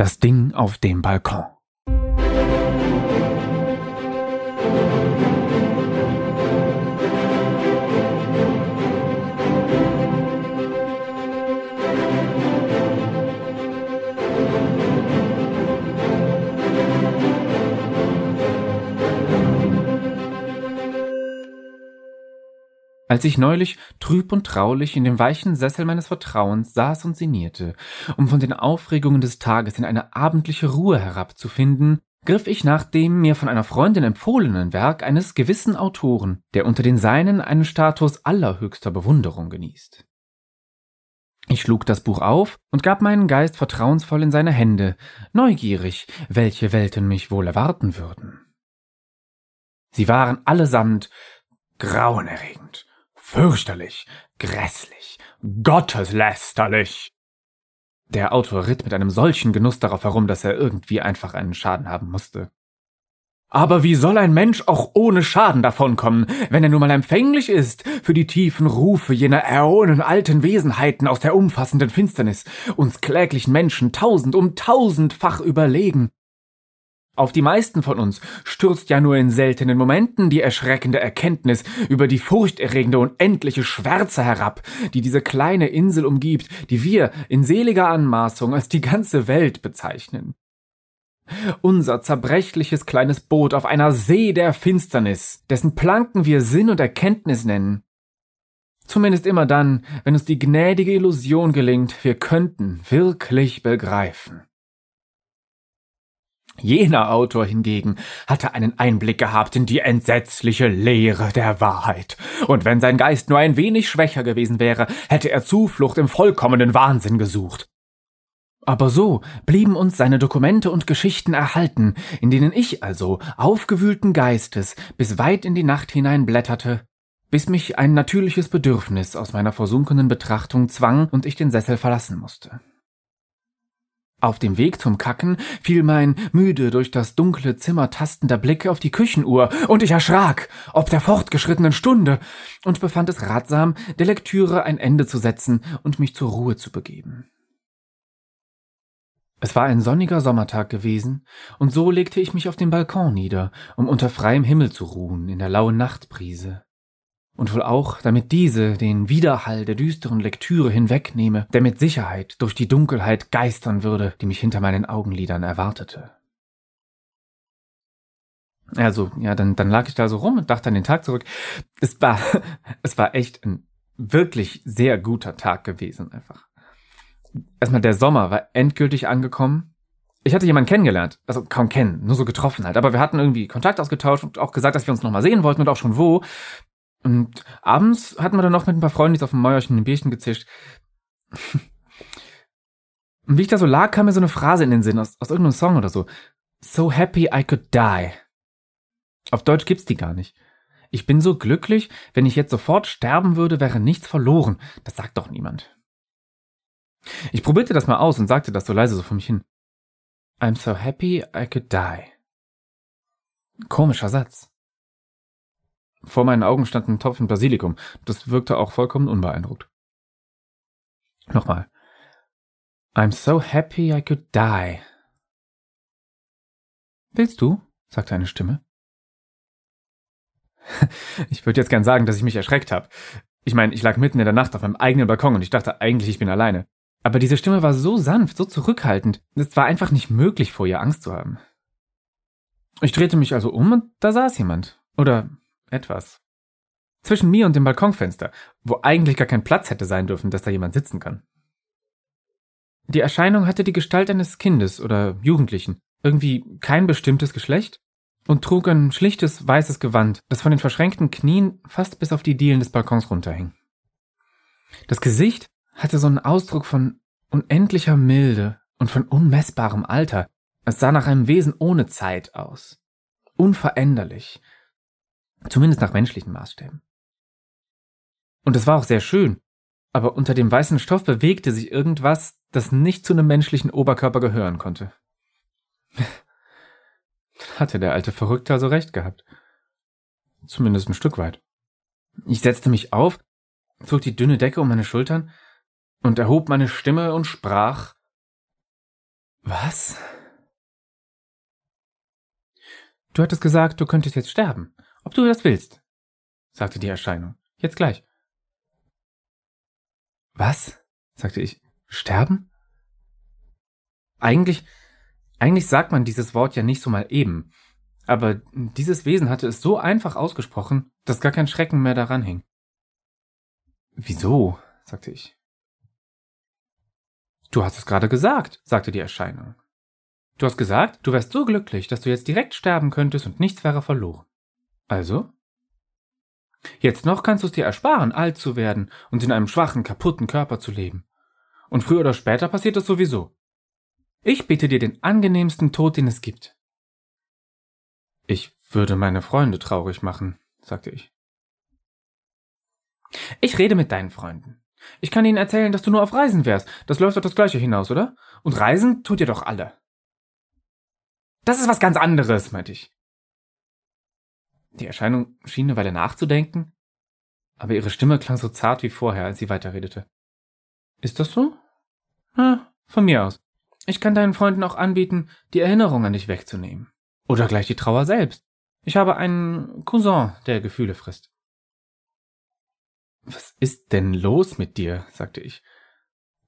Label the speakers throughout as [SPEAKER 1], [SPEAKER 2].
[SPEAKER 1] Das Ding auf dem Balkon. Als ich neulich trüb und traulich in dem weichen Sessel meines Vertrauens saß und sinnierte, um von den Aufregungen des Tages in eine abendliche Ruhe herabzufinden, griff ich nach dem mir von einer Freundin empfohlenen Werk eines gewissen Autoren, der unter den Seinen einen Status allerhöchster Bewunderung genießt. Ich schlug das Buch auf und gab meinen Geist vertrauensvoll in seine Hände, neugierig, welche Welten mich wohl erwarten würden. Sie waren allesamt grauenerregend, Fürchterlich, grässlich, gotteslästerlich. Der Autor ritt mit einem solchen Genuss darauf herum, dass er irgendwie einfach einen Schaden haben musste. Aber wie soll ein Mensch auch ohne Schaden davonkommen, wenn er nun mal empfänglich ist für die tiefen Rufe jener äonenalten Wesenheiten aus der umfassenden Finsternis, uns kläglichen Menschen tausend um tausendfach überlegen, auf die meisten von uns stürzt ja nur in seltenen Momenten die erschreckende Erkenntnis über die furchterregende und endliche Schwärze herab, die diese kleine Insel umgibt, die wir in seliger Anmaßung als die ganze Welt bezeichnen. Unser zerbrechliches kleines Boot auf einer See der Finsternis, dessen Planken wir Sinn und Erkenntnis nennen. Zumindest immer dann, wenn uns die gnädige Illusion gelingt, wir könnten wirklich begreifen. Jener Autor hingegen hatte einen Einblick gehabt in die entsetzliche Leere der Wahrheit, und wenn sein Geist nur ein wenig schwächer gewesen wäre, hätte er Zuflucht im vollkommenen Wahnsinn gesucht. Aber so blieben uns seine Dokumente und Geschichten erhalten, in denen ich also aufgewühlten Geistes bis weit in die Nacht hinein blätterte, bis mich ein natürliches Bedürfnis aus meiner versunkenen Betrachtung zwang und ich den Sessel verlassen musste. Auf dem Weg zum Kacken fiel mein müde durch das dunkle Zimmer tastender Blick auf die Küchenuhr, und ich erschrak, ob der fortgeschrittenen Stunde, und befand es ratsam, der Lektüre ein Ende zu setzen und mich zur Ruhe zu begeben. Es war ein sonniger Sommertag gewesen, und so legte ich mich auf den Balkon nieder, um unter freiem Himmel zu ruhen in der lauen Nachtbrise und wohl auch, damit diese den Widerhall der düsteren Lektüre hinwegnehme, der mit Sicherheit durch die Dunkelheit geistern würde, die mich hinter meinen Augenlidern erwartete. Also, ja, dann, dann lag ich da so rum und dachte an den Tag zurück. Es war, es war echt ein wirklich sehr guter Tag gewesen, einfach. Erstmal der Sommer war endgültig angekommen. Ich hatte jemanden kennengelernt, also kaum kennen, nur so getroffen halt, aber wir hatten irgendwie Kontakt ausgetauscht und auch gesagt, dass wir uns nochmal sehen wollten und auch schon wo. Und abends hatten wir dann noch mit ein paar Freunden auf dem Mäuerchen ein Bierchen gezischt. Und wie ich da so lag, kam mir so eine Phrase in den Sinn aus, aus irgendeinem Song oder so. So happy I could die. Auf Deutsch gibt's die gar nicht. Ich bin so glücklich, wenn ich jetzt sofort sterben würde, wäre nichts verloren. Das sagt doch niemand. Ich probierte das mal aus und sagte das so leise so vor mich hin. I'm so happy I could die. Komischer Satz. Vor meinen Augen stand ein Topf mit Basilikum. Das wirkte auch vollkommen unbeeindruckt. Nochmal. I'm so happy I could die. Willst du? sagte eine Stimme. Ich würde jetzt gern sagen, dass ich mich erschreckt habe. Ich meine, ich lag mitten in der Nacht auf meinem eigenen Balkon und ich dachte eigentlich, ich bin alleine. Aber diese Stimme war so sanft, so zurückhaltend, es war einfach nicht möglich, vor ihr Angst zu haben. Ich drehte mich also um und da saß jemand. Oder etwas. Zwischen mir und dem Balkonfenster, wo eigentlich gar kein Platz hätte sein dürfen, dass da jemand sitzen kann. Die Erscheinung hatte die Gestalt eines Kindes oder Jugendlichen, irgendwie kein bestimmtes Geschlecht, und trug ein schlichtes weißes Gewand, das von den verschränkten Knien fast bis auf die Dielen des Balkons runterhing. Das Gesicht hatte so einen Ausdruck von unendlicher Milde und von unmessbarem Alter. Es sah nach einem Wesen ohne Zeit aus. Unveränderlich, Zumindest nach menschlichen Maßstäben. Und es war auch sehr schön, aber unter dem weißen Stoff bewegte sich irgendwas, das nicht zu einem menschlichen Oberkörper gehören konnte. Hatte der alte Verrückte also recht gehabt. Zumindest ein Stück weit. Ich setzte mich auf, zog die dünne Decke um meine Schultern und erhob meine Stimme und sprach Was? Du hattest gesagt, du könntest jetzt sterben. Ob du das willst, sagte die Erscheinung. Jetzt gleich. Was? sagte ich. Sterben? Eigentlich, eigentlich sagt man dieses Wort ja nicht so mal eben. Aber dieses Wesen hatte es so einfach ausgesprochen, dass gar kein Schrecken mehr daran hing. Wieso? sagte ich. Du hast es gerade gesagt, sagte die Erscheinung. Du hast gesagt, du wärst so glücklich, dass du jetzt direkt sterben könntest und nichts wäre verloren. Also? Jetzt noch kannst du es dir ersparen, alt zu werden und in einem schwachen, kaputten Körper zu leben. Und früher oder später passiert es sowieso. Ich biete dir den angenehmsten Tod, den es gibt. Ich würde meine Freunde traurig machen, sagte ich. Ich rede mit deinen Freunden. Ich kann ihnen erzählen, dass du nur auf Reisen wärst. Das läuft auf das Gleiche hinaus, oder? Und Reisen tut ihr doch alle. Das ist was ganz anderes, meinte ich. Die Erscheinung schien eine Weile nachzudenken, aber ihre Stimme klang so zart wie vorher, als sie weiterredete. Ist das so? Na, von mir aus. Ich kann deinen Freunden auch anbieten, die Erinnerung an dich wegzunehmen. Oder gleich die Trauer selbst. Ich habe einen Cousin, der Gefühle frisst. Was ist denn los mit dir? sagte ich.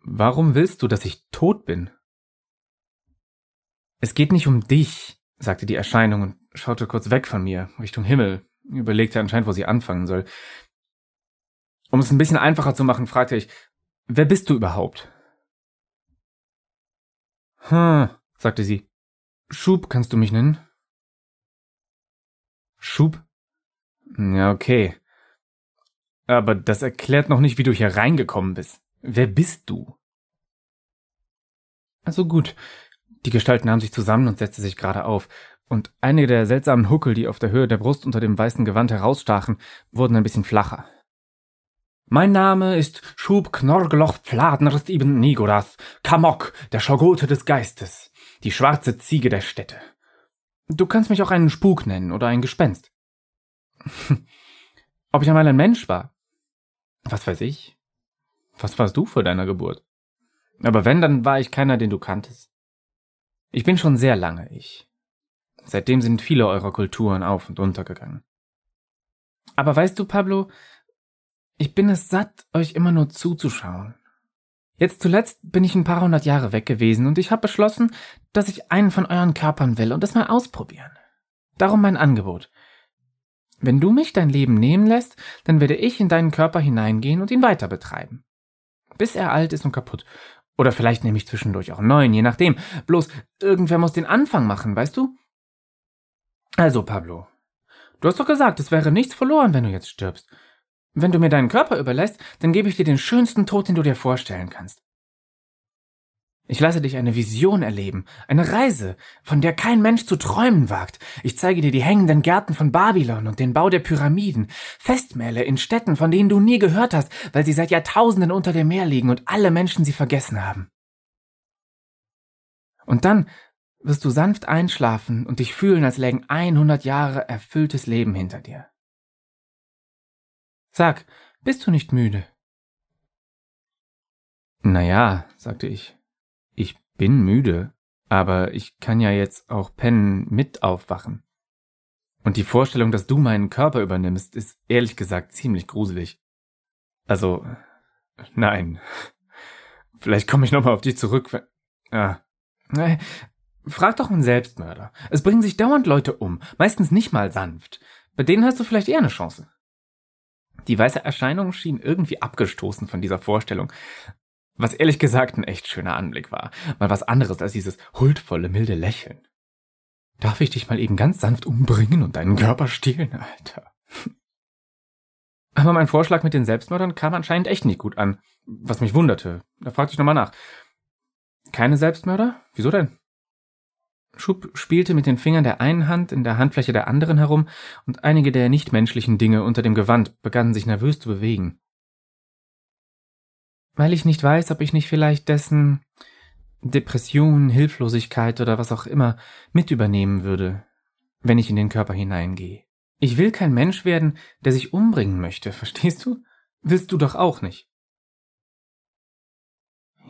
[SPEAKER 1] Warum willst du, dass ich tot bin? Es geht nicht um dich, sagte die Erscheinung und schaute kurz weg von mir, Richtung Himmel, überlegte anscheinend, wo sie anfangen soll. Um es ein bisschen einfacher zu machen, fragte ich, wer bist du überhaupt? Hm, sagte sie. Schub kannst du mich nennen? Schub? Ja, okay. Aber das erklärt noch nicht, wie du hier reingekommen bist. Wer bist du? Also gut. Die Gestalt nahm sich zusammen und setzte sich gerade auf, und einige der seltsamen Huckel, die auf der Höhe der Brust unter dem weißen Gewand herausstachen, wurden ein bisschen flacher. Mein Name ist Schub Knorgloch Pfladnerst ibn Nigorath, Kamok, der Schogote des Geistes, die schwarze Ziege der Städte. Du kannst mich auch einen Spuk nennen oder ein Gespenst. Ob ich einmal ein Mensch war? Was weiß ich? Was warst du vor deiner Geburt? Aber wenn, dann war ich keiner, den du kanntest. Ich bin schon sehr lange ich. Seitdem sind viele eurer Kulturen auf und untergegangen. Aber weißt du, Pablo, ich bin es satt, euch immer nur zuzuschauen. Jetzt zuletzt bin ich ein paar hundert Jahre weg gewesen und ich habe beschlossen, dass ich einen von euren Körpern will und es mal ausprobieren. Darum mein Angebot. Wenn du mich dein Leben nehmen lässt, dann werde ich in deinen Körper hineingehen und ihn weiter betreiben. Bis er alt ist und kaputt. Oder vielleicht nehme ich zwischendurch auch einen neuen, je nachdem. Bloß irgendwer muss den Anfang machen, weißt du? Also, Pablo, du hast doch gesagt, es wäre nichts verloren, wenn du jetzt stirbst. Wenn du mir deinen Körper überlässt, dann gebe ich dir den schönsten Tod, den du dir vorstellen kannst. Ich lasse dich eine Vision erleben, eine Reise, von der kein Mensch zu träumen wagt. Ich zeige dir die hängenden Gärten von Babylon und den Bau der Pyramiden, Festmähle in Städten, von denen du nie gehört hast, weil sie seit Jahrtausenden unter dem Meer liegen und alle Menschen sie vergessen haben. Und dann wirst du sanft einschlafen und dich fühlen, als lägen 100 Jahre erfülltes Leben hinter dir. Sag, bist du nicht müde? Na ja, sagte ich. Ich bin müde, aber ich kann ja jetzt auch pennen mit aufwachen. Und die Vorstellung, dass du meinen Körper übernimmst, ist ehrlich gesagt ziemlich gruselig. Also, nein. Vielleicht komme ich nochmal auf dich zurück. Ah. Frag doch einen Selbstmörder. Es bringen sich dauernd Leute um, meistens nicht mal sanft. Bei denen hast du vielleicht eher eine Chance. Die weiße Erscheinung schien irgendwie abgestoßen von dieser Vorstellung, was ehrlich gesagt ein echt schöner Anblick war. Mal was anderes als dieses huldvolle, milde Lächeln. Darf ich dich mal eben ganz sanft umbringen und deinen Körper stehlen, Alter? Aber mein Vorschlag mit den Selbstmördern kam anscheinend echt nicht gut an, was mich wunderte. Da fragte ich nochmal nach. Keine Selbstmörder? Wieso denn? Schub spielte mit den Fingern der einen Hand in der Handfläche der anderen herum, und einige der nichtmenschlichen Dinge unter dem Gewand begannen sich nervös zu bewegen. Weil ich nicht weiß, ob ich nicht vielleicht dessen Depression, Hilflosigkeit oder was auch immer mit übernehmen würde, wenn ich in den Körper hineingehe. Ich will kein Mensch werden, der sich umbringen möchte, verstehst du? Willst du doch auch nicht.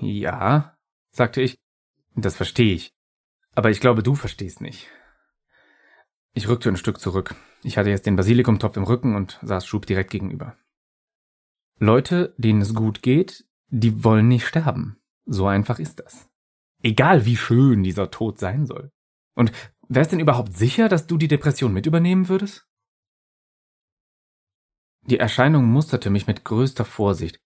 [SPEAKER 1] Ja, sagte ich, Das verstehe ich. Aber ich glaube, du verstehst nicht. Ich rückte ein Stück zurück. Ich hatte jetzt den Basilikumtopf im Rücken und saß Schub direkt gegenüber. Leute, denen es gut geht, die wollen nicht sterben. So einfach ist das. Egal wie schön dieser Tod sein soll. Und wer ist denn überhaupt sicher, dass du die Depression mit übernehmen würdest? Die Erscheinung musterte mich mit größter Vorsicht,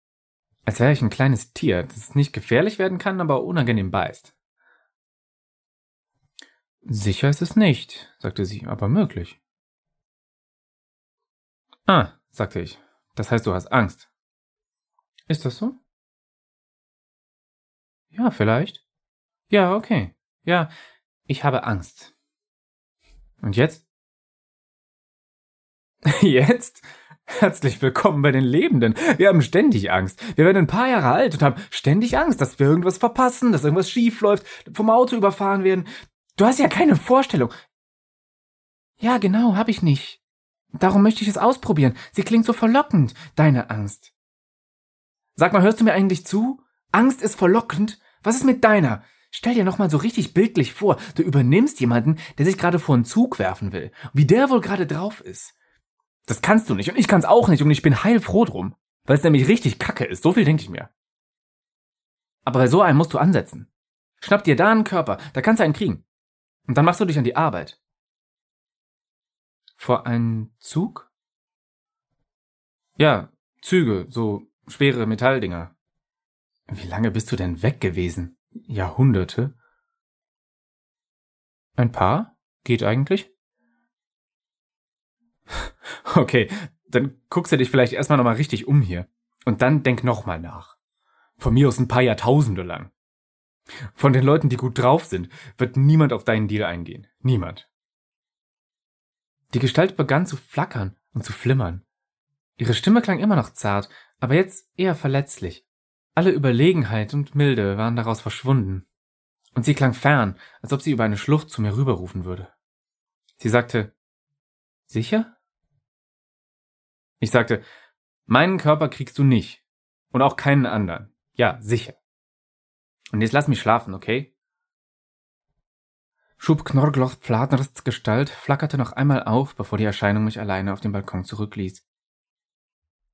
[SPEAKER 1] als wäre ich ein kleines Tier, das nicht gefährlich werden kann, aber unangenehm beißt. Sicher ist es nicht, sagte sie, aber möglich. Ah, sagte ich. Das heißt, du hast Angst. Ist das so? Ja, vielleicht. Ja, okay. Ja, ich habe Angst. Und jetzt? jetzt? Herzlich willkommen bei den Lebenden. Wir haben ständig Angst. Wir werden ein paar Jahre alt und haben ständig Angst, dass wir irgendwas verpassen, dass irgendwas schief läuft, vom Auto überfahren werden. Du hast ja keine Vorstellung. Ja, genau, hab ich nicht. Darum möchte ich es ausprobieren. Sie klingt so verlockend, deine Angst. Sag mal, hörst du mir eigentlich zu? Angst ist verlockend? Was ist mit deiner? Stell dir nochmal so richtig bildlich vor, du übernimmst jemanden, der sich gerade vor einen Zug werfen will. Wie der wohl gerade drauf ist. Das kannst du nicht und ich kann's auch nicht und ich bin heilfroh drum. Weil es nämlich richtig kacke ist, so viel denke ich mir. Aber bei so einem musst du ansetzen. Schnapp dir da einen Körper, da kannst du einen kriegen. Und dann machst du dich an die Arbeit. Vor einen Zug? Ja, Züge, so schwere Metalldinger. Wie lange bist du denn weg gewesen? Jahrhunderte? Ein paar? Geht eigentlich? Okay, dann guckst du dich vielleicht erstmal nochmal richtig um hier. Und dann denk nochmal nach. Von mir aus ein paar Jahrtausende lang. Von den Leuten, die gut drauf sind, wird niemand auf deinen Deal eingehen. Niemand. Die Gestalt begann zu flackern und zu flimmern. Ihre Stimme klang immer noch zart, aber jetzt eher verletzlich. Alle Überlegenheit und Milde waren daraus verschwunden. Und sie klang fern, als ob sie über eine Schlucht zu mir rüberrufen würde. Sie sagte, Sicher? Ich sagte, meinen Körper kriegst du nicht. Und auch keinen anderen. Ja, sicher. Und jetzt lass mich schlafen, okay? Schub Knorgloch Pfladnersts Gestalt flackerte noch einmal auf, bevor die Erscheinung mich alleine auf dem Balkon zurückließ.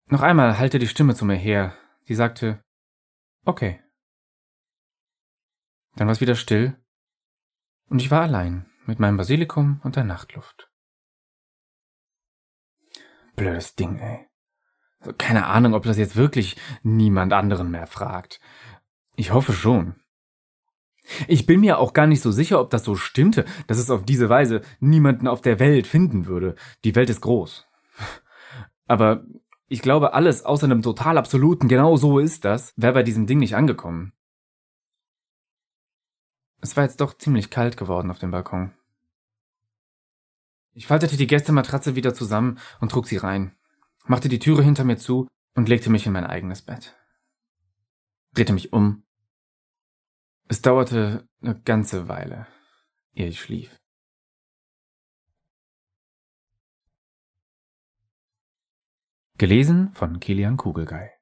[SPEAKER 1] Noch einmal hallte die Stimme zu mir her. Sie sagte, okay. Dann war es wieder still, und ich war allein mit meinem Basilikum und der Nachtluft. Blödes Ding, ey. Keine Ahnung, ob das jetzt wirklich niemand anderen mehr fragt. Ich hoffe schon. Ich bin mir auch gar nicht so sicher, ob das so stimmte, dass es auf diese Weise niemanden auf der Welt finden würde. Die Welt ist groß. Aber ich glaube, alles außer einem total absoluten, genau so ist das, wäre bei diesem Ding nicht angekommen. Es war jetzt doch ziemlich kalt geworden auf dem Balkon. Ich faltete die Gästematratze wieder zusammen und trug sie rein, machte die Türe hinter mir zu und legte mich in mein eigenes Bett. Drehte mich um es dauerte eine ganze Weile, ehe ich schlief. Gelesen von Kilian Kugelgei